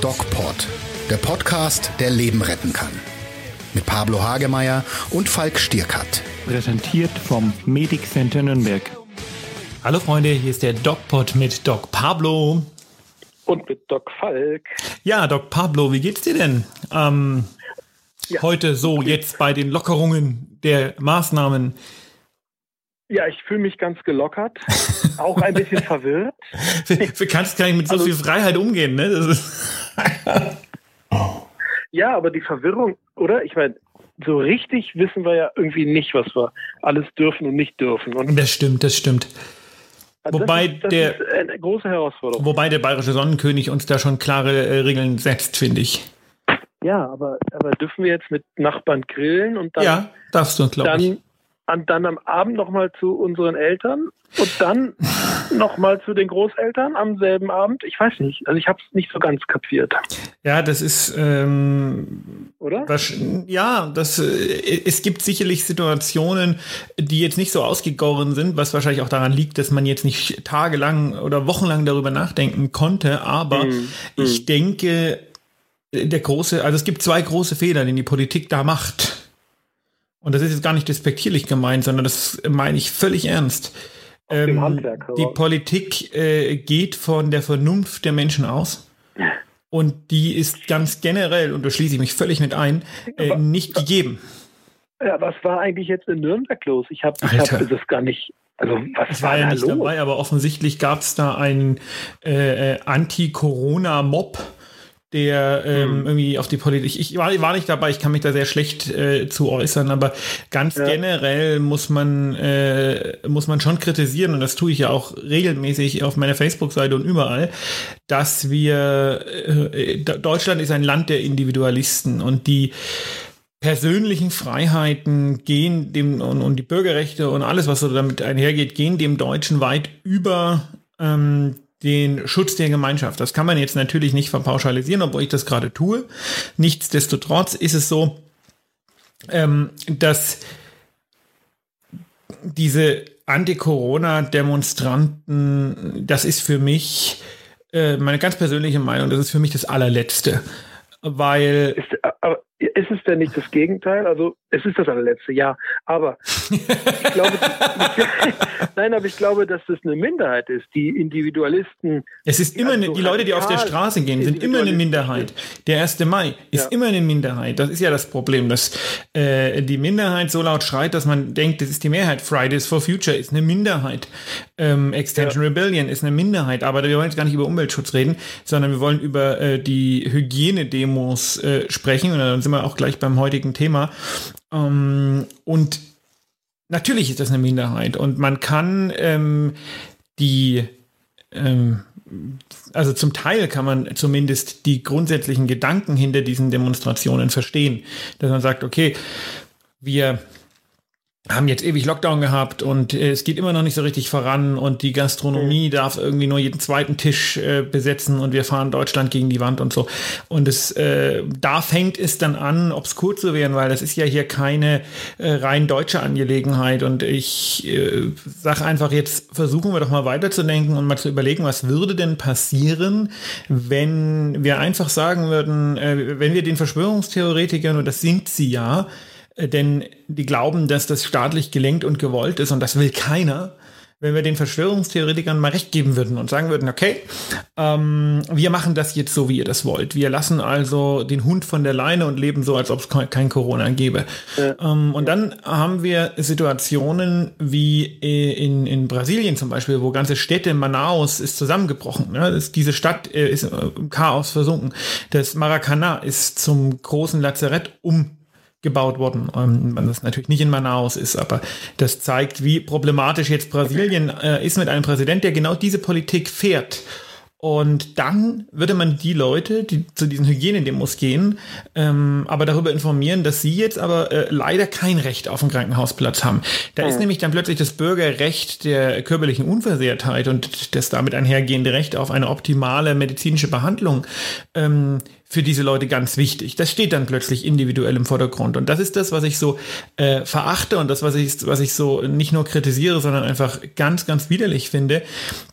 DocPod, der Podcast, der Leben retten kann. Mit Pablo Hagemeyer und Falk Stierkat. Präsentiert vom Medic Center Nürnberg. Hallo Freunde, hier ist der DocPod mit Doc Pablo. Und mit Doc Falk. Ja, Doc Pablo, wie geht's dir denn? Ähm, ja. Heute so, jetzt bei den Lockerungen der Maßnahmen. Ja, ich fühle mich ganz gelockert, auch ein bisschen verwirrt. Du kannst gar nicht mit so also, viel Freiheit umgehen, ne? ja, aber die Verwirrung, oder? Ich meine, so richtig wissen wir ja irgendwie nicht, was wir alles dürfen und nicht dürfen. Und das stimmt, das stimmt. Also wobei das ist, das der ist eine große Herausforderung. Wobei der bayerische Sonnenkönig uns da schon klare äh, Regeln setzt, finde ich. Ja, aber, aber dürfen wir jetzt mit Nachbarn grillen und dann, ja, darfst du, glaube ich und dann am Abend nochmal zu unseren Eltern und dann nochmal zu den Großeltern am selben Abend. Ich weiß nicht. Also ich habe es nicht so ganz kapiert. Ja, das ist ähm, oder? Das, ja, das äh, es gibt sicherlich Situationen, die jetzt nicht so ausgegoren sind, was wahrscheinlich auch daran liegt, dass man jetzt nicht tagelang oder wochenlang darüber nachdenken konnte. Aber mm, ich mm. denke, der große, also es gibt zwei große Fehler, die die Politik da macht und das ist jetzt gar nicht despektierlich gemeint, sondern das meine ich völlig ernst. Ähm, die Politik äh, geht von der Vernunft der Menschen aus. Und die ist ganz generell, und da schließe ich mich völlig mit ein, äh, nicht gegeben. Ja, was war eigentlich jetzt in Nürnberg los? Ich habe hab das gar nicht. Also was ich war, war ja nicht los? dabei, aber offensichtlich gab es da einen äh, äh, Anti-Corona-Mob der ähm, mhm. irgendwie auf die Politik. Ich, ich war, war, nicht dabei, ich kann mich da sehr schlecht äh, zu äußern, aber ganz ja. generell muss man, äh, muss man schon kritisieren, und das tue ich ja auch regelmäßig auf meiner Facebook-Seite und überall, dass wir, äh, Deutschland ist ein Land der Individualisten und die persönlichen Freiheiten gehen dem und, und die Bürgerrechte und alles, was so damit einhergeht, gehen dem Deutschen weit über ähm, den Schutz der Gemeinschaft. Das kann man jetzt natürlich nicht verpauschalisieren, obwohl ich das gerade tue. Nichtsdestotrotz ist es so, ähm, dass diese Anti-Corona-Demonstranten, das ist für mich äh, meine ganz persönliche Meinung, das ist für mich das allerletzte. Weil. Ist, aber ist es denn nicht das Gegenteil? Also es ist das allerletzte, ja. Aber ich glaube, nein, aber ich glaube, dass das eine Minderheit ist. Die Individualisten. Es ist immer eine, die Leute, die auf der Straße gehen, sind immer eine Minderheit. Der 1. Mai ist ja. immer eine Minderheit. Das ist ja das Problem, dass äh, die Minderheit so laut schreit, dass man denkt, das ist die Mehrheit. Fridays for Future ist eine Minderheit. Ähm, Extension ja. Rebellion ist eine Minderheit. Aber wir wollen jetzt gar nicht über Umweltschutz reden, sondern wir wollen über äh, die Hygienedemos äh, sprechen. Und dann sind wir auch gleich beim heutigen Thema. Ähm, und natürlich ist das eine Minderheit und man kann ähm, die ähm, also zum Teil kann man zumindest die grundsätzlichen Gedanken hinter diesen Demonstrationen verstehen, dass man sagt, okay, wir haben jetzt ewig Lockdown gehabt und äh, es geht immer noch nicht so richtig voran und die Gastronomie mhm. darf irgendwie nur jeden zweiten Tisch äh, besetzen und wir fahren Deutschland gegen die Wand und so. Und es äh, da fängt es dann an, obskur zu werden, weil das ist ja hier keine äh, rein deutsche Angelegenheit und ich äh, sage einfach jetzt versuchen wir doch mal weiterzudenken und mal zu überlegen, was würde denn passieren, wenn wir einfach sagen würden, äh, wenn wir den Verschwörungstheoretikern und das sind sie ja denn die glauben, dass das staatlich gelenkt und gewollt ist und das will keiner. Wenn wir den Verschwörungstheoretikern mal recht geben würden und sagen würden, okay, ähm, wir machen das jetzt so, wie ihr das wollt. Wir lassen also den Hund von der Leine und leben so, als ob es kein Corona gäbe. Ja. Ähm, und dann haben wir Situationen wie in, in Brasilien zum Beispiel, wo ganze Städte, Manaus ist zusammengebrochen. Ne? Das, diese Stadt äh, ist im Chaos versunken. Das Maracanã ist zum großen Lazarett um gebaut worden. Ähm, das natürlich nicht in Manaus ist, aber das zeigt, wie problematisch jetzt Brasilien äh, ist mit einem Präsident, der genau diese Politik fährt. Und dann würde man die Leute, die zu diesen Hygienedemos gehen, ähm, aber darüber informieren, dass sie jetzt aber äh, leider kein Recht auf einen Krankenhausplatz haben. Da mhm. ist nämlich dann plötzlich das Bürgerrecht der körperlichen Unversehrtheit und das damit einhergehende Recht auf eine optimale medizinische Behandlung ähm, für diese Leute ganz wichtig. Das steht dann plötzlich individuell im Vordergrund. Und das ist das, was ich so äh, verachte und das, was ich, was ich so nicht nur kritisiere, sondern einfach ganz, ganz widerlich finde.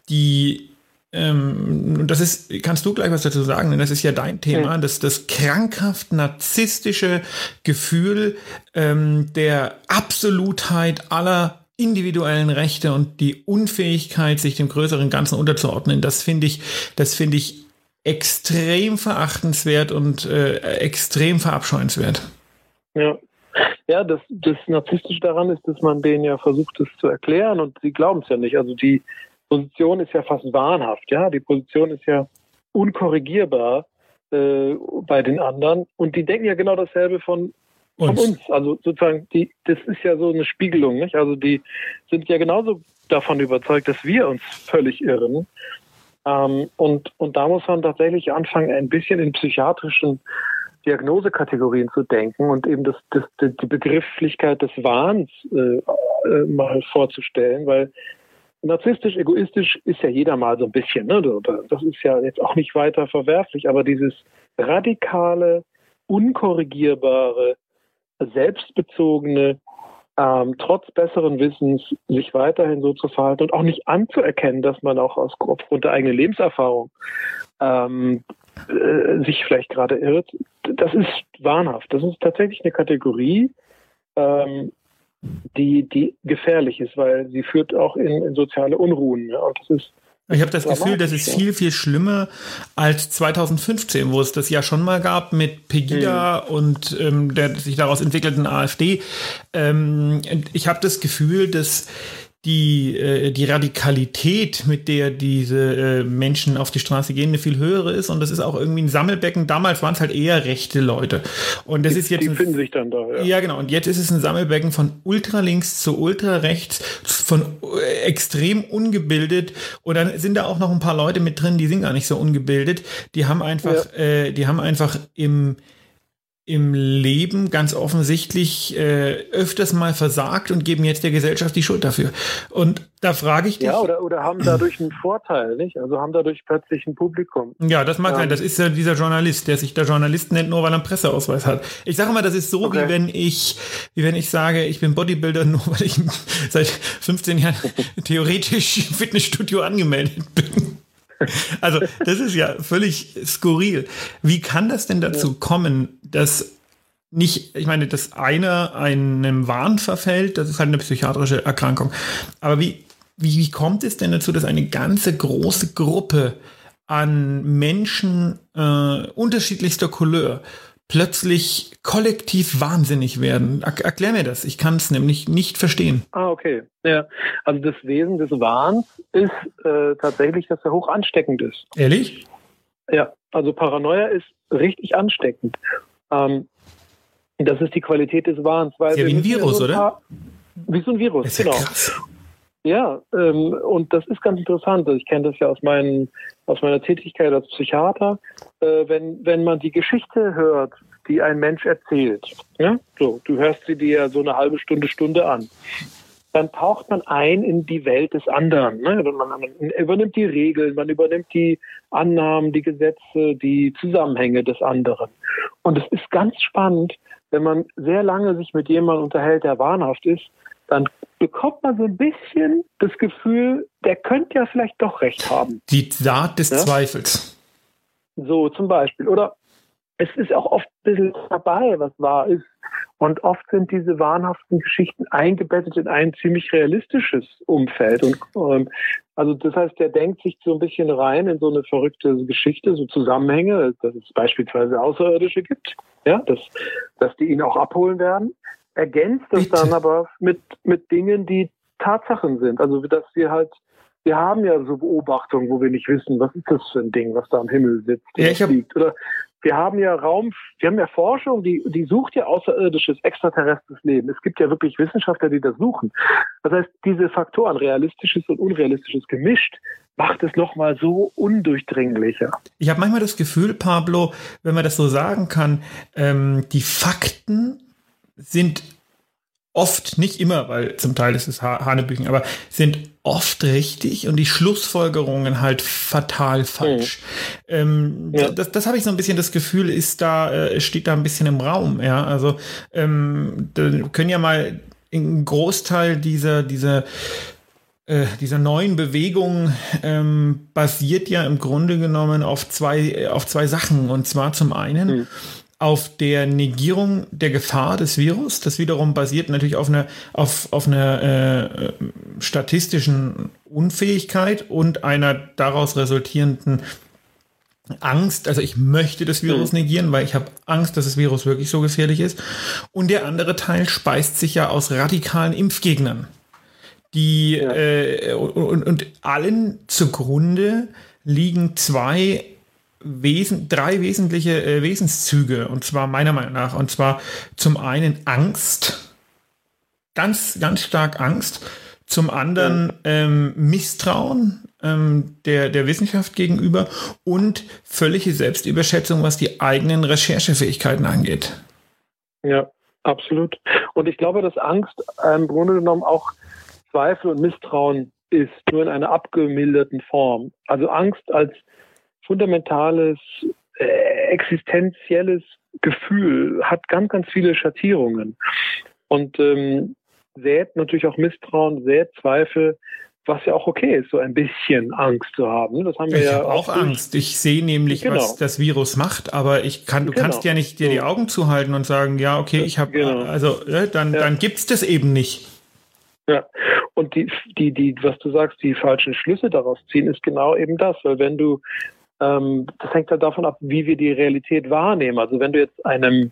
Die ähm, und das ist, kannst du gleich was dazu sagen, denn das ist ja dein Thema, das, das krankhaft narzisstische Gefühl ähm, der Absolutheit aller individuellen Rechte und die Unfähigkeit, sich dem größeren Ganzen unterzuordnen, das finde ich, das finde ich extrem verachtenswert und äh, extrem verabscheuenswert. Ja. Ja, das, das Narzisstische daran ist, dass man denen ja versucht, es zu erklären und sie glauben es ja nicht. Also die, Position ist ja fast wahnhaft, ja. Die Position ist ja unkorrigierbar äh, bei den anderen und die denken ja genau dasselbe von, von uns. uns. Also sozusagen, die, das ist ja so eine Spiegelung, nicht? Also die sind ja genauso davon überzeugt, dass wir uns völlig irren. Ähm, und, und da muss man tatsächlich anfangen, ein bisschen in psychiatrischen Diagnosekategorien zu denken und eben das, das, die Begrifflichkeit des Wahns äh, äh, mal vorzustellen, weil narzisstisch, egoistisch ist ja jeder mal so ein bisschen. Ne? Das ist ja jetzt auch nicht weiter verwerflich, aber dieses radikale, unkorrigierbare, selbstbezogene, ähm, trotz besseren Wissens sich weiterhin so zu verhalten und auch nicht anzuerkennen, dass man auch aus, aufgrund der eigenen Lebenserfahrung ähm, äh, sich vielleicht gerade irrt, das ist wahnhaft. Das ist tatsächlich eine Kategorie, ähm, die, die gefährlich ist, weil sie führt auch in, in soziale Unruhen. Ja, und das ist ich habe das Gefühl, das ist viel, viel schlimmer als 2015, wo es das ja schon mal gab mit Pegida mhm. und ähm, der sich daraus entwickelten AfD. Ähm, ich habe das Gefühl, dass die, äh, die Radikalität, mit der diese äh, Menschen auf die Straße gehen, eine viel höhere ist. Und das ist auch irgendwie ein Sammelbecken. Damals waren es halt eher rechte Leute. Und das die, ist jetzt. Die finden sich dann da, ja. Ja, genau. Und jetzt ist es ein Sammelbecken von ultralinks zu ultrarechts, von äh, extrem ungebildet. Und dann sind da auch noch ein paar Leute mit drin, die sind gar nicht so ungebildet. Die haben einfach, ja. äh, die haben einfach im, im Leben ganz offensichtlich äh, öfters mal versagt und geben jetzt der Gesellschaft die Schuld dafür. Und da frage ich dich. Ja, oder, oder haben dadurch einen Vorteil, nicht? Also haben dadurch plötzlich ein Publikum. Ja, das mag ähm, sein. Das ist ja dieser Journalist, der sich der Journalist nennt, nur weil er einen Presseausweis hat. Ich sage mal, das ist so, okay. wie wenn ich, wie wenn ich sage, ich bin Bodybuilder, nur weil ich seit 15 Jahren theoretisch im Fitnessstudio angemeldet bin. Also, das ist ja völlig skurril. Wie kann das denn dazu kommen, dass nicht, ich meine, dass einer einem Wahn verfällt, das ist halt eine psychiatrische Erkrankung. Aber wie, wie, wie kommt es denn dazu, dass eine ganze große Gruppe an Menschen äh, unterschiedlichster Couleur plötzlich kollektiv wahnsinnig werden. Er erklär mir das. Ich kann es nämlich nicht verstehen. Ah, okay. Ja, also das Wesen des Wahns ist äh, tatsächlich, dass er hoch ansteckend ist. Ehrlich? Ja, also Paranoia ist richtig ansteckend. Ähm, das ist die Qualität des Wahns. Weil ja wie ein Virus, oder? Wie so ein Virus, genau. Krass. Ja, ähm, und das ist ganz interessant. Ich kenne das ja aus, meinen, aus meiner Tätigkeit als Psychiater. Äh, wenn, wenn man die Geschichte hört, die ein Mensch erzählt, ja? so, du hörst sie dir so eine halbe Stunde, Stunde an, dann taucht man ein in die Welt des anderen. Ne? Man, man übernimmt die Regeln, man übernimmt die Annahmen, die Gesetze, die Zusammenhänge des anderen. Und es ist ganz spannend, wenn man sehr lange sich mit jemandem unterhält, der wahnhaft ist, dann bekommt man so ein bisschen das Gefühl, der könnte ja vielleicht doch recht haben. Die Saat des ja? Zweifels. So zum Beispiel. Oder es ist auch oft ein bisschen dabei, was wahr ist. Und oft sind diese wahnhaften Geschichten eingebettet in ein ziemlich realistisches Umfeld. Und ähm, also das heißt, der denkt sich so ein bisschen rein in so eine verrückte Geschichte, so Zusammenhänge, dass es beispielsweise Außerirdische gibt, ja, dass, dass die ihn auch abholen werden ergänzt es dann aber mit, mit Dingen, die Tatsachen sind. Also, dass wir halt, wir haben ja so Beobachtungen, wo wir nicht wissen, was ist das für ein Ding, was da am Himmel sitzt ja, ich hab, liegt. Oder wir haben ja Raum, wir haben ja Forschung, die, die sucht ja außerirdisches, extraterrestres Leben. Es gibt ja wirklich Wissenschaftler, die das suchen. Das heißt, diese Faktoren, realistisches und unrealistisches gemischt, macht es nochmal so undurchdringlicher. Ich habe manchmal das Gefühl, Pablo, wenn man das so sagen kann, ähm, die Fakten sind oft, nicht immer, weil zum Teil ist es ha Hanebüchen, aber sind oft richtig und die Schlussfolgerungen halt fatal falsch. Mhm. Ähm, ja. Das, das habe ich so ein bisschen das Gefühl, ist da, äh, steht da ein bisschen im Raum, ja. Also ähm, können ja mal ein Großteil dieser, dieser äh, dieser neuen Bewegung ähm, basiert ja im Grunde genommen auf zwei, auf zwei Sachen. Und zwar zum einen mhm auf der Negierung der Gefahr des Virus. Das wiederum basiert natürlich auf einer auf, auf einer äh, statistischen Unfähigkeit und einer daraus resultierenden Angst, also ich möchte das Virus mhm. negieren, weil ich habe Angst, dass das Virus wirklich so gefährlich ist. Und der andere Teil speist sich ja aus radikalen Impfgegnern, die ja. äh, und, und allen zugrunde liegen zwei Wesen, drei wesentliche äh, Wesenszüge, und zwar meiner Meinung nach, und zwar zum einen Angst, ganz, ganz stark Angst, zum anderen ähm, Misstrauen ähm, der, der Wissenschaft gegenüber und völlige Selbstüberschätzung, was die eigenen Recherchefähigkeiten angeht. Ja, absolut. Und ich glaube, dass Angst im Grunde genommen auch Zweifel und Misstrauen ist, nur in einer abgemilderten Form. Also Angst als fundamentales, äh, existenzielles Gefühl, hat ganz, ganz viele Schattierungen und ähm, sät natürlich auch Misstrauen, sät Zweifel, was ja auch okay ist, so ein bisschen Angst zu haben. Das haben wir ich ja auch, auch Angst. Ich sehe nämlich, genau. was das Virus macht, aber ich kann, du genau. kannst ja nicht dir die Augen zuhalten und sagen, ja, okay, ich habe, genau. also äh, dann, ja. dann gibt's das eben nicht. Ja, und die, die, die, was du sagst, die falschen Schlüsse daraus ziehen, ist genau eben das, weil wenn du ähm, das hängt halt davon ab, wie wir die Realität wahrnehmen. Also wenn du jetzt einem,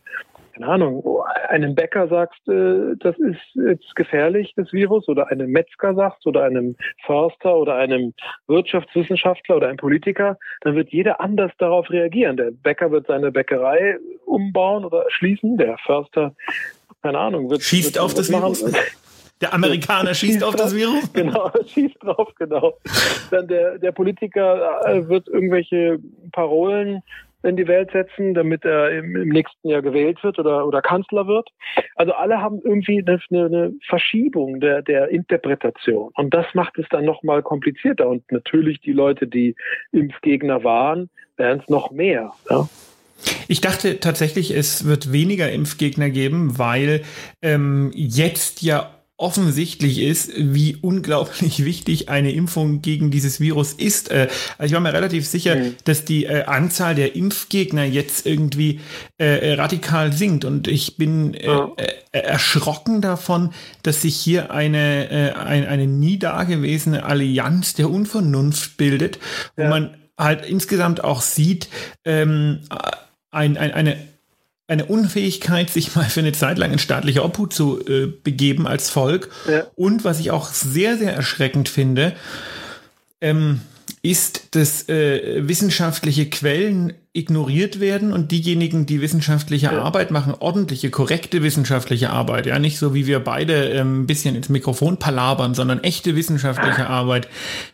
keine Ahnung, einem Bäcker sagst, äh, das ist jetzt gefährlich, das Virus, oder einem Metzger sagst, oder einem Förster oder einem Wirtschaftswissenschaftler oder einem Politiker, dann wird jeder anders darauf reagieren. Der Bäcker wird seine Bäckerei umbauen oder schließen, der Förster keine Ahnung, wird schießt wird auf das Virus. Der Amerikaner schießt, auf das Virus? Genau, schießt drauf, genau. Dann der, der Politiker äh, wird irgendwelche Parolen in die Welt setzen, damit er im, im, nächsten Jahr gewählt wird oder, oder Kanzler wird. Also alle haben irgendwie eine, eine Verschiebung der, der Interpretation. Und das macht es dann nochmal komplizierter. Und natürlich die Leute, die Impfgegner waren, werden es noch mehr. Ja? Ich dachte tatsächlich, es wird weniger Impfgegner geben, weil ähm, jetzt ja offensichtlich ist, wie unglaublich wichtig eine Impfung gegen dieses Virus ist. Äh, also ich war mir relativ sicher, mhm. dass die äh, Anzahl der Impfgegner jetzt irgendwie äh, radikal sinkt. Und ich bin ja. erschrocken davon, dass sich hier eine, eine, eine nie dagewesene Allianz der Unvernunft bildet, ja. wo man halt insgesamt auch sieht, ähm, ein, ein, eine eine Unfähigkeit, sich mal für eine Zeit lang in staatliche Obhut zu äh, begeben als Volk. Ja. Und was ich auch sehr, sehr erschreckend finde, ähm, ist, dass äh, wissenschaftliche Quellen ignoriert werden und diejenigen, die wissenschaftliche ja. Arbeit machen, ordentliche, korrekte wissenschaftliche Arbeit, ja, nicht so wie wir beide ähm, ein bisschen ins Mikrofon palabern, sondern echte wissenschaftliche Arbeit,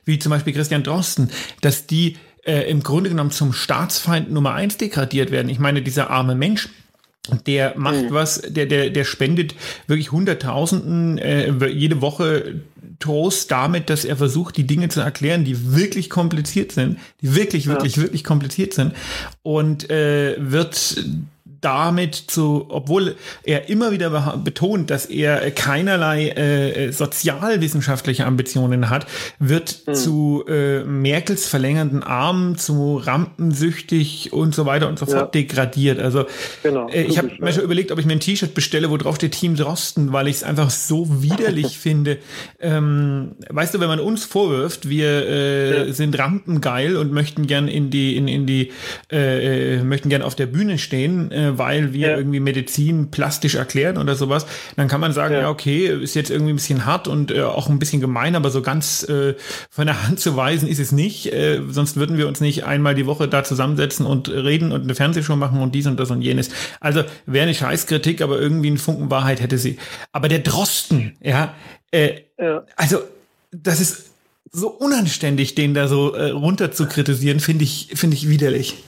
wie zum Beispiel Christian Drosten, dass die äh, im Grunde genommen zum Staatsfeind Nummer eins degradiert werden. Ich meine, dieser arme Mensch, der macht mhm. was, der, der, der spendet wirklich Hunderttausenden äh, jede Woche Trost damit, dass er versucht, die Dinge zu erklären, die wirklich kompliziert sind, die wirklich, wirklich, ja. wirklich kompliziert sind und äh, wird damit zu, obwohl er immer wieder betont, dass er keinerlei äh, sozialwissenschaftliche Ambitionen hat, wird mhm. zu äh, Merkels verlängernden Armen, zu rampensüchtig und so weiter und so fort ja. degradiert. Also genau, äh, ich habe mir schon überlegt, ob ich mir ein T-Shirt bestelle, wo drauf steht Team Drosten, weil ich es einfach so widerlich finde. Ähm, weißt du, wenn man uns vorwirft, wir äh, ja. sind rampengeil und möchten gern in die in, in die äh, äh möchten gern auf der Bühne stehen, äh, weil wir ja. irgendwie Medizin plastisch erklären oder sowas, dann kann man sagen, ja, ja okay, ist jetzt irgendwie ein bisschen hart und äh, auch ein bisschen gemein, aber so ganz äh, von der Hand zu weisen ist es nicht. Äh, sonst würden wir uns nicht einmal die Woche da zusammensetzen und reden und eine Fernsehshow machen und dies und das und jenes. Also wäre eine Scheißkritik, aber irgendwie ein Funken Wahrheit hätte sie. Aber der Drosten, ja, äh, ja. also das ist so unanständig, den da so äh, runter zu kritisieren, finde ich, finde ich widerlich.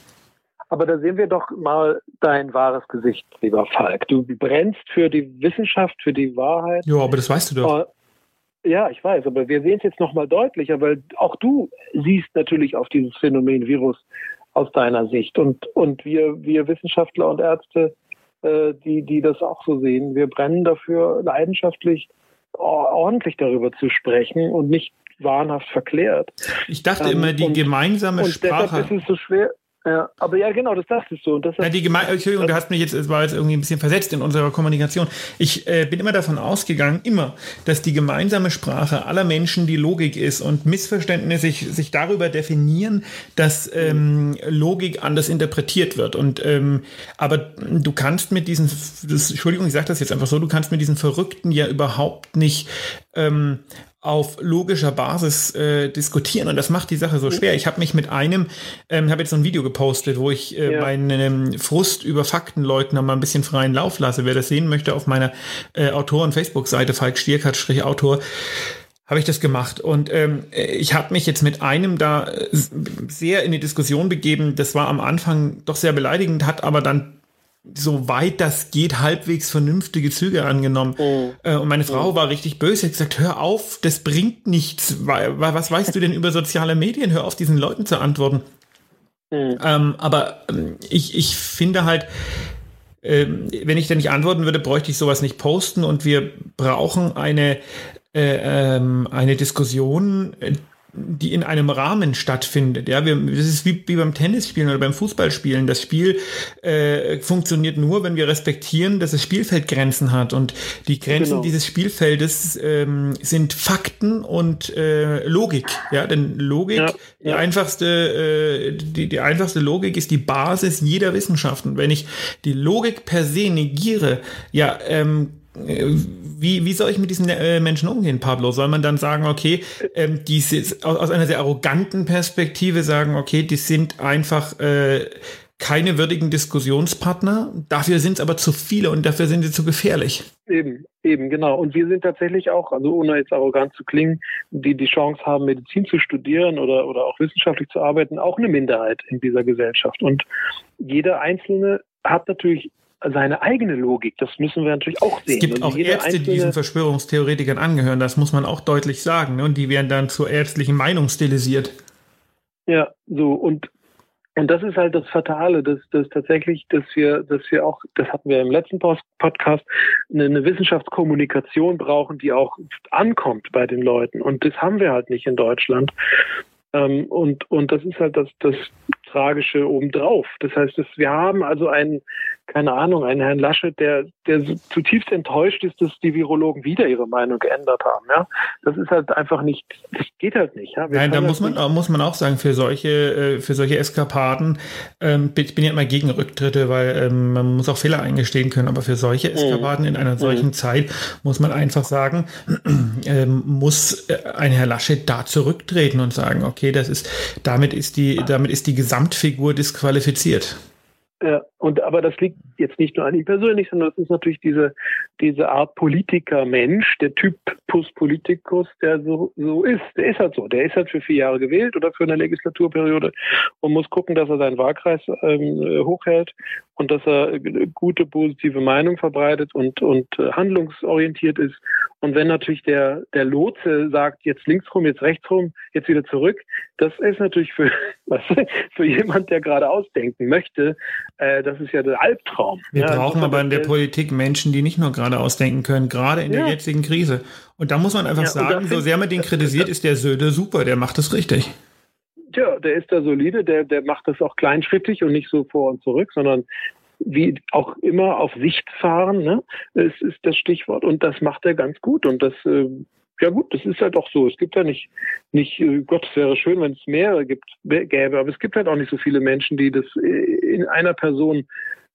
Aber da sehen wir doch mal dein wahres Gesicht, lieber Falk. Du brennst für die Wissenschaft, für die Wahrheit. Ja, aber das weißt du doch. Ja, ich weiß, aber wir sehen es jetzt nochmal deutlicher, weil auch du siehst natürlich auf dieses Phänomen Virus aus deiner Sicht. Und, und wir, wir Wissenschaftler und Ärzte, äh, die, die das auch so sehen, wir brennen dafür leidenschaftlich, ordentlich darüber zu sprechen und nicht wahnhaft verklärt. Ich dachte ähm, immer, die und, gemeinsame und Sprache. Deshalb ist es so schwer, ja, aber ja, genau, das dachtest du. Das ja, die Geme Entschuldigung, du hast mich jetzt, es war jetzt irgendwie ein bisschen versetzt in unserer Kommunikation. Ich äh, bin immer davon ausgegangen, immer, dass die gemeinsame Sprache aller Menschen die Logik ist und Missverständnisse sich, sich darüber definieren, dass ähm, Logik anders interpretiert wird. Und ähm, aber du kannst mit diesen, das, Entschuldigung, ich sage das jetzt einfach so, du kannst mit diesen Verrückten ja überhaupt nicht ähm, auf logischer Basis äh, diskutieren und das macht die Sache so schwer. Ich habe mich mit einem, ähm, habe jetzt so ein Video gepostet, wo ich äh, ja. meinen ähm, Frust über Faktenleugner mal ein bisschen freien Lauf lasse. Wer das sehen möchte, auf meiner äh, Autoren-Facebook-Seite Falk Stierkart-Autor habe ich das gemacht. Und ähm, ich habe mich jetzt mit einem da äh, sehr in die Diskussion begeben. Das war am Anfang doch sehr beleidigend, hat aber dann soweit das geht, halbwegs vernünftige Züge angenommen. Oh. und meine Frau oh. war richtig böse, hat gesagt, hör auf, das bringt nichts. Was weißt du denn über soziale Medien? Hör auf, diesen Leuten zu antworten. Mhm. Ähm, aber ähm, ich, ich finde halt, ähm, wenn ich da nicht antworten würde, bräuchte ich sowas nicht posten und wir brauchen eine, äh, ähm, eine Diskussion, die in einem Rahmen stattfindet. Ja, wir, das ist wie, wie beim Tennisspielen oder beim Fußballspielen. Das Spiel äh, funktioniert nur, wenn wir respektieren, dass das Spielfeld Grenzen hat. Und die Grenzen genau. dieses Spielfeldes ähm, sind Fakten und äh, Logik. Ja, denn Logik, ja, die ja. einfachste, äh, die, die einfachste Logik ist die Basis jeder Wissenschaft. Und wenn ich die Logik per se negiere, ja, ähm, wie, wie soll ich mit diesen äh, Menschen umgehen, Pablo? Soll man dann sagen, okay, ähm, die aus, aus einer sehr arroganten Perspektive sagen, okay, die sind einfach äh, keine würdigen Diskussionspartner, dafür sind es aber zu viele und dafür sind sie zu gefährlich. Eben, eben, genau. Und wir sind tatsächlich auch, also ohne jetzt arrogant zu klingen, die die Chance haben, Medizin zu studieren oder, oder auch wissenschaftlich zu arbeiten, auch eine Minderheit in dieser Gesellschaft. Und jeder Einzelne hat natürlich seine eigene Logik. Das müssen wir natürlich auch sehen. Es gibt auch Ärzte, die diesen Verschwörungstheoretikern angehören. Das muss man auch deutlich sagen. Ne? Und die werden dann zur ärztlichen Meinung stilisiert. Ja, so und und das ist halt das Fatale, dass, dass tatsächlich, dass wir, dass wir auch, das hatten wir im letzten Podcast, eine, eine Wissenschaftskommunikation brauchen, die auch ankommt bei den Leuten. Und das haben wir halt nicht in Deutschland. Ähm, und, und das ist halt das, das Tragische obendrauf. Das heißt, dass wir haben also einen, keine Ahnung, einen Herrn Laschet, der, der zutiefst enttäuscht ist, dass die Virologen wieder ihre Meinung geändert haben. Ja, das ist halt einfach nicht, das geht halt nicht. Ja? Nein, da muss man, muss man auch sagen, für solche, äh, für solche Eskapaden, ähm, ich bin ja immer gegen Rücktritte, weil ähm, man muss auch Fehler eingestehen können, aber für solche mhm. Eskapaden in einer solchen mhm. Zeit muss man einfach sagen, ähm, muss äh, ein Herr Laschet da zurücktreten und sagen, okay, das ist, damit ist die, damit ist die Gesamtfigur disqualifiziert. Ja, und aber das liegt jetzt nicht nur an ihm persönlich, sondern das ist natürlich diese diese Art Politiker-Mensch, der Typus Politicus, der so so ist. Der ist halt so. Der ist halt für vier Jahre gewählt oder für eine Legislaturperiode und muss gucken, dass er seinen Wahlkreis ähm, hochhält und dass er gute positive Meinung verbreitet und und äh, handlungsorientiert ist. Und wenn natürlich der der Lotse sagt, jetzt links rum, jetzt rechts rum, jetzt wieder zurück, das ist natürlich für was, für jemand, der gerade ausdenken möchte, äh, das ist ja der Albtraum. Wir ja, brauchen aber in der Politik Menschen, die nicht nur gerade ausdenken können, gerade in ja. der jetzigen Krise. Und da muss man einfach ja, sagen, so sehr man den kritisiert, ist der Söder super, der macht das richtig. Tja, der ist da solide, der, der macht das auch kleinschrittig und nicht so vor und zurück, sondern wie auch immer auf Sicht fahren, ne? Das ist das Stichwort. Und das macht er ganz gut. Und das äh, ja gut, das ist halt auch so. Es gibt ja nicht, nicht, äh, Gott, es wäre schön, wenn es mehrere gibt, gäbe, aber es gibt halt auch nicht so viele Menschen, die das äh, in einer Person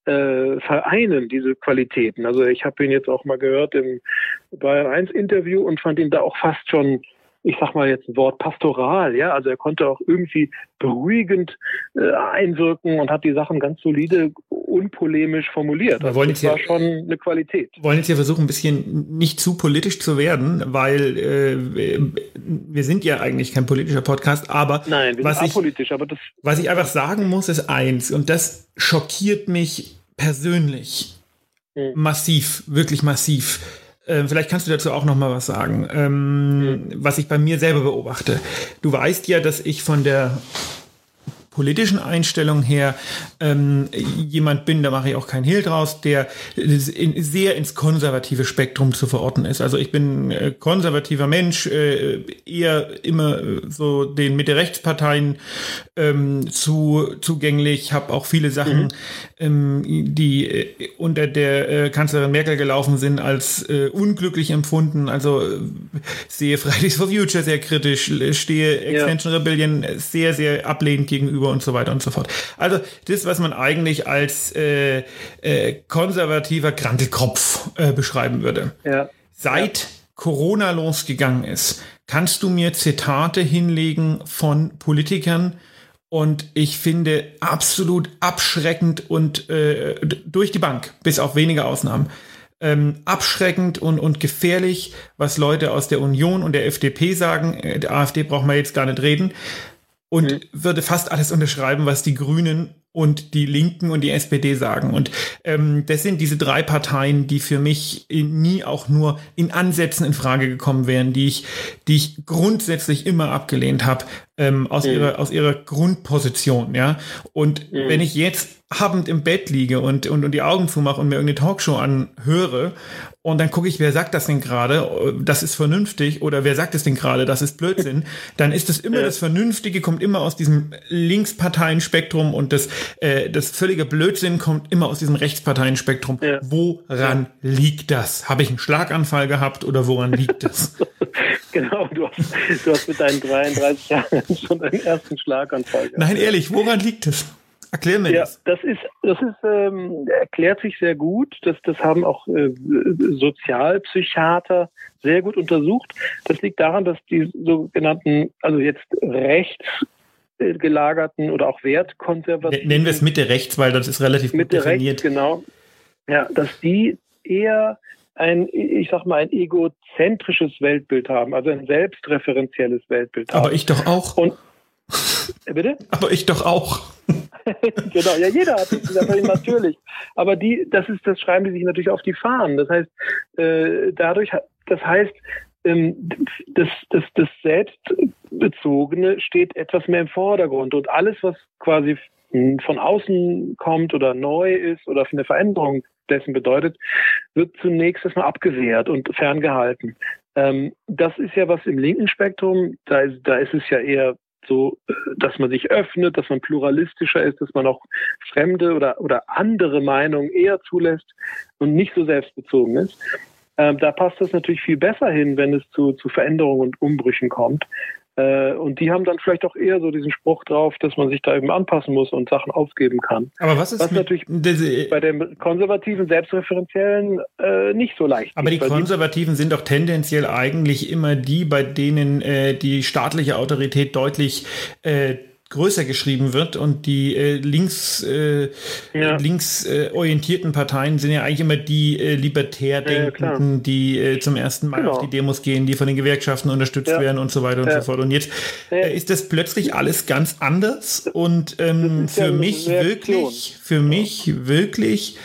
äh, vereinen, diese Qualitäten. Also ich habe ihn jetzt auch mal gehört im Bayern 1 Interview und fand ihn da auch fast schon ich sag mal jetzt ein Wort pastoral, ja, also er konnte auch irgendwie beruhigend äh, einwirken und hat die Sachen ganz solide, unpolemisch formuliert. Also wollen das war schon eine Qualität. Wir wollen jetzt hier versuchen, ein bisschen nicht zu politisch zu werden, weil äh, wir sind ja eigentlich kein politischer Podcast, aber Nein, wir was, sind ich, apolitisch, aber das was ich einfach sagen muss, ist eins, und das schockiert mich persönlich Mhm. massiv, wirklich massiv. Ähm, vielleicht kannst du dazu auch noch mal was sagen, ähm, was ich bei mir selber beobachte. Du weißt ja, dass ich von der politischen Einstellung her ähm, jemand bin, da mache ich auch keinen Hehl draus, der in, sehr ins konservative Spektrum zu verorten ist. Also ich bin äh, konservativer Mensch, äh, eher immer äh, so den Mitte-Rechtsparteien ähm, zu, zugänglich, habe auch viele Sachen, ähm, die äh, unter der äh, Kanzlerin Merkel gelaufen sind, als unglücklich empfunden. Also sehe Fridays for Future sehr kritisch, stehe Extension Rebellion sehr, sehr ablehnend gegenüber und so weiter und so fort. Also das, was man eigentlich als äh, äh, konservativer Krankelkopf äh, beschreiben würde. ja. Seit Corona losgegangen ist, kannst du mir Zitate hinlegen von Politikern und ich finde absolut abschreckend und äh, durch die Bank, bis auf wenige Ausnahmen, ähm, abschreckend und, und gefährlich, was Leute aus der Union und der FDP sagen. Äh, Der AfD braucht man jetzt gar nicht reden. Und würde fast alles unterschreiben, was die Grünen und die Linken und die SPD sagen. Und ähm, das sind diese drei Parteien, die für mich nie auch nur in Ansätzen in Frage gekommen wären, die ich, die ich grundsätzlich immer abgelehnt habe ähm, aus ihrer aus ihrer Grundposition. Ja. Und wenn ich jetzt abend im Bett liege und, und, und die Augen zumache und mir irgendeine Talkshow anhöre und dann gucke ich, wer sagt das denn gerade, das ist vernünftig oder wer sagt es denn gerade, das ist Blödsinn, dann ist das immer das Vernünftige, kommt immer aus diesem Linksparteienspektrum und das, äh, das völlige Blödsinn kommt immer aus diesem Rechtsparteienspektrum. Ja. Woran liegt das? Habe ich einen Schlaganfall gehabt oder woran liegt das? Genau, du hast, du hast mit deinen 33 Jahren schon deinen ersten Schlaganfall gehabt. Nein, ehrlich, woran liegt es? Erklär mir Ja, das. das ist, das ist, ähm, erklärt sich sehr gut. Das, das haben auch äh, Sozialpsychiater sehr gut untersucht. Das liegt daran, dass die sogenannten, also jetzt rechts äh, gelagerten oder auch wertkonservativen Nennen wir es Mitte rechts, weil das ist relativ gut Mitte rechts, definiert. genau. Ja, dass die eher ein, ich sag mal, ein egozentrisches Weltbild haben, also ein selbstreferenzielles Weltbild haben. Aber ich doch auch. Und Äh, bitte? Aber ich doch auch. genau, ja, jeder hat das, natürlich. Aber die, das ist, das schreiben die sich natürlich auf die Fahnen. Das heißt, äh, dadurch, das heißt, ähm, das, das, das Selbstbezogene steht etwas mehr im Vordergrund und alles, was quasi von außen kommt oder neu ist oder eine Veränderung dessen bedeutet, wird zunächst erstmal abgewehrt und ferngehalten. Ähm, das ist ja was im linken Spektrum, da ist, da ist es ja eher so, äh, dass man sich öffnet, dass man pluralistischer ist, dass man auch fremde oder, oder andere Meinungen eher zulässt und nicht so selbstbezogen ist. Ähm, da passt das natürlich viel besser hin, wenn es zu, zu Veränderungen und Umbrüchen kommt. Äh, und die haben dann vielleicht auch eher so diesen Spruch drauf, dass man sich da eben anpassen muss und Sachen aufgeben kann. Aber was ist Was natürlich diese, Bei dem konservativen, selbstreferenziellen äh, nicht so leicht. aber die ist, weil Konservativen sind doch tendenziell eigentlich immer die, bei denen äh, die staatliche Autorität deutlich äh, größer geschrieben wird und die äh, links, äh, Ja. links äh, orientierten Parteien sind ja eigentlich immer die äh, libertär Ja, ja, denkenden, die äh, zum ersten Mal Genau. auf die Demos gehen, die von den Gewerkschaften unterstützt Ja. werden und so weiter und so fort. Und jetzt äh, ist das plötzlich alles ganz anders und ähm, für mich wirklich, für mich wirklich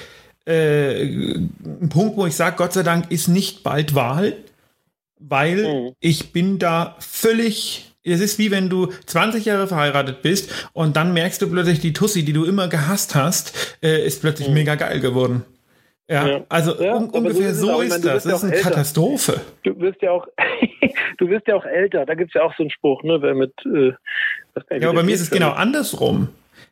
äh, ein Punkt, wo ich sage, Gott sei Dank ist nicht bald Wahl, weil Mhm. ich bin da völlig. Es ist wie wenn du 20 Jahre verheiratet bist und dann merkst du plötzlich, die Tussi, die du immer gehasst hast, äh, ist plötzlich mega geil geworden. Ja, Mhm. Ja. also Ja, un ungefähr so ist es so ist meine, das. bist ja Das ist eine älter. Katastrophe. du wirst ja auch, du wirst ja auch älter. Da gibt's ja auch so einen Spruch, ne, wer mit, äh, Ja, aber bei mir ist es genau andersrum.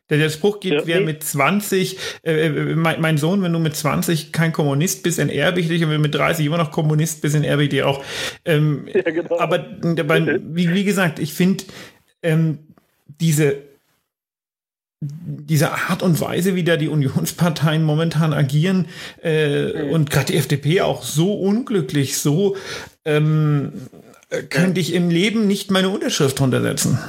Der, Spruch geht, Ja, wer nee. mit 20, äh, äh, mein, mein Sohn, wenn du mit 20 kein Kommunist bist, enterbe ich dich und wenn du mit 30 immer noch Kommunist bist, enterbe ich dich auch. Ähm, Ja, genau. Aber dabei, wie, wie gesagt, ich finde ähm, diese, diese Art und Weise, wie da die Unionsparteien momentan agieren äh, Mhm. und gerade die FDP auch so unglücklich, so ähm, äh, könnte ich im Leben nicht meine Unterschrift drunter setzen.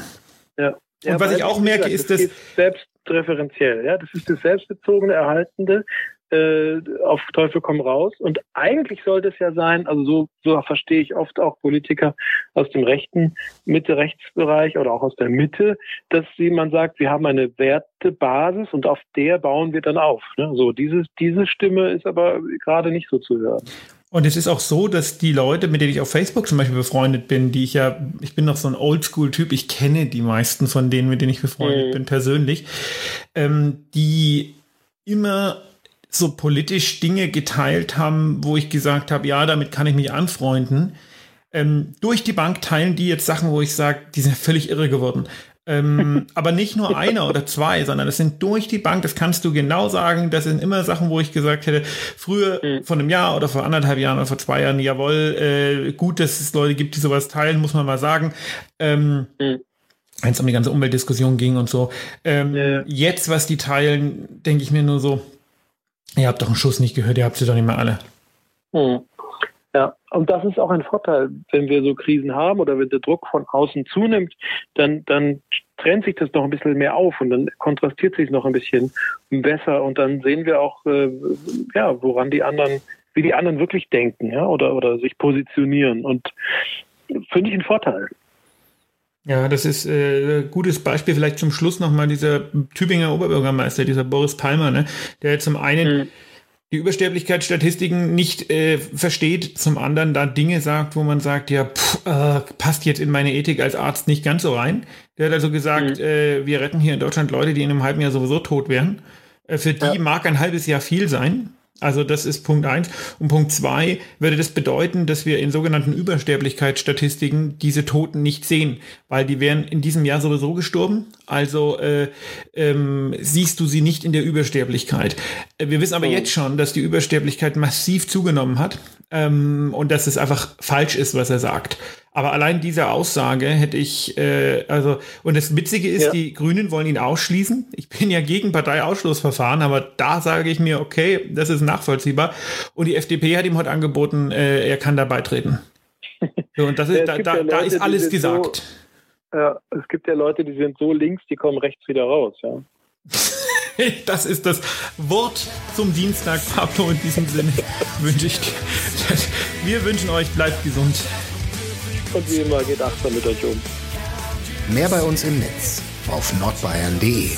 Ja. Und was ich auch merke, gesagt, ist, das dass- geht selbstreferenziell. Ja, das ist das selbstbezogene, erhaltende. äh, auf Teufel komm raus. Und eigentlich sollte es ja sein, also so, so verstehe ich oft auch Politiker aus dem rechten Mitte-Rechtsbereich oder auch aus der Mitte, dass sie, man sagt, wir haben eine Wertebasis und auf der bauen wir dann auf. Ne? So, dieses, diese Stimme ist aber gerade nicht so zu hören. Und es ist auch so, dass die Leute, mit denen ich auf Facebook zum Beispiel befreundet bin, die ich ja, ich bin noch so ein Oldschool-Typ, ich kenne die meisten von denen, mit denen ich befreundet mhm. bin, persönlich, ähm, die immer so politisch Dinge geteilt haben, wo ich gesagt habe, ja, damit kann ich mich anfreunden. Ähm, durch die Bank teilen die jetzt Sachen, wo ich sage, die sind völlig irre geworden. Ähm, aber nicht nur einer oder zwei, sondern es sind durch die Bank, das kannst du genau sagen, das sind immer Sachen, wo ich gesagt hätte, früher mhm. vor einem Jahr oder vor anderthalb Jahren oder vor zwei Jahren, jawohl, äh, gut, dass es Leute gibt, die sowas teilen, muss man mal sagen. Ähm, mhm wenn es um die ganze Umweltdiskussion ging und so. Ähm, ja. Jetzt, was die teilen, denke ich mir nur so, ihr habt doch einen Schuss nicht gehört, ihr habt sie doch nicht mehr alle. Hm. Ja, und das ist auch ein Vorteil, wenn wir so Krisen haben oder wenn der Druck von außen zunimmt, dann, dann trennt sich das noch ein bisschen mehr auf und dann kontrastiert sich noch ein bisschen besser und dann sehen wir auch, äh, ja, woran die anderen, wie die anderen wirklich denken, ja, oder, oder sich positionieren und finde ich einen Vorteil. Ja, das ist äh, ein gutes Beispiel. Vielleicht zum Schluss nochmal dieser Tübinger Oberbürgermeister, dieser Boris Palmer, ne, der zum einen mhm die Übersterblichkeitsstatistiken nicht äh, versteht, zum anderen da Dinge sagt, wo man sagt, ja, pff, äh, passt jetzt in meine Ethik als Arzt nicht ganz so rein. Der hat also gesagt, mhm. äh, wir retten hier in Deutschland Leute, die in einem halben Jahr sowieso tot wären. Äh, für die ja. mag ein halbes Jahr viel sein. Also das ist Punkt eins. Und Punkt zwei würde das bedeuten, dass wir in sogenannten Übersterblichkeitsstatistiken diese Toten nicht sehen, weil die wären in diesem Jahr sowieso gestorben. Also äh, ähm, siehst du sie nicht in der Übersterblichkeit. Wir wissen aber oh. jetzt schon, dass die Übersterblichkeit massiv zugenommen hat ähm, und dass es einfach falsch ist, was er sagt. Aber allein diese Aussage hätte ich, äh, also, und das Witzige ist, ja. die Grünen wollen ihn ausschließen. Ich bin ja gegen Parteiausschlussverfahren, aber da sage ich mir, okay, das ist nachvollziehbar. Und die FDP hat ihm heute angeboten, äh, er kann da beitreten. So, und das ist, ja, da, da, ja Leute, da, ist alles gesagt. So, ja, es gibt ja Leute, die sind so links, die kommen rechts wieder raus, ja. Das ist das Wort zum Dienstag, Pablo. In diesem Sinne wünsche ich dir. Wir wünschen euch, bleibt gesund. Und wie immer geht achtsam mit euch um. Mehr bei uns im Netz auf nordbayern.de.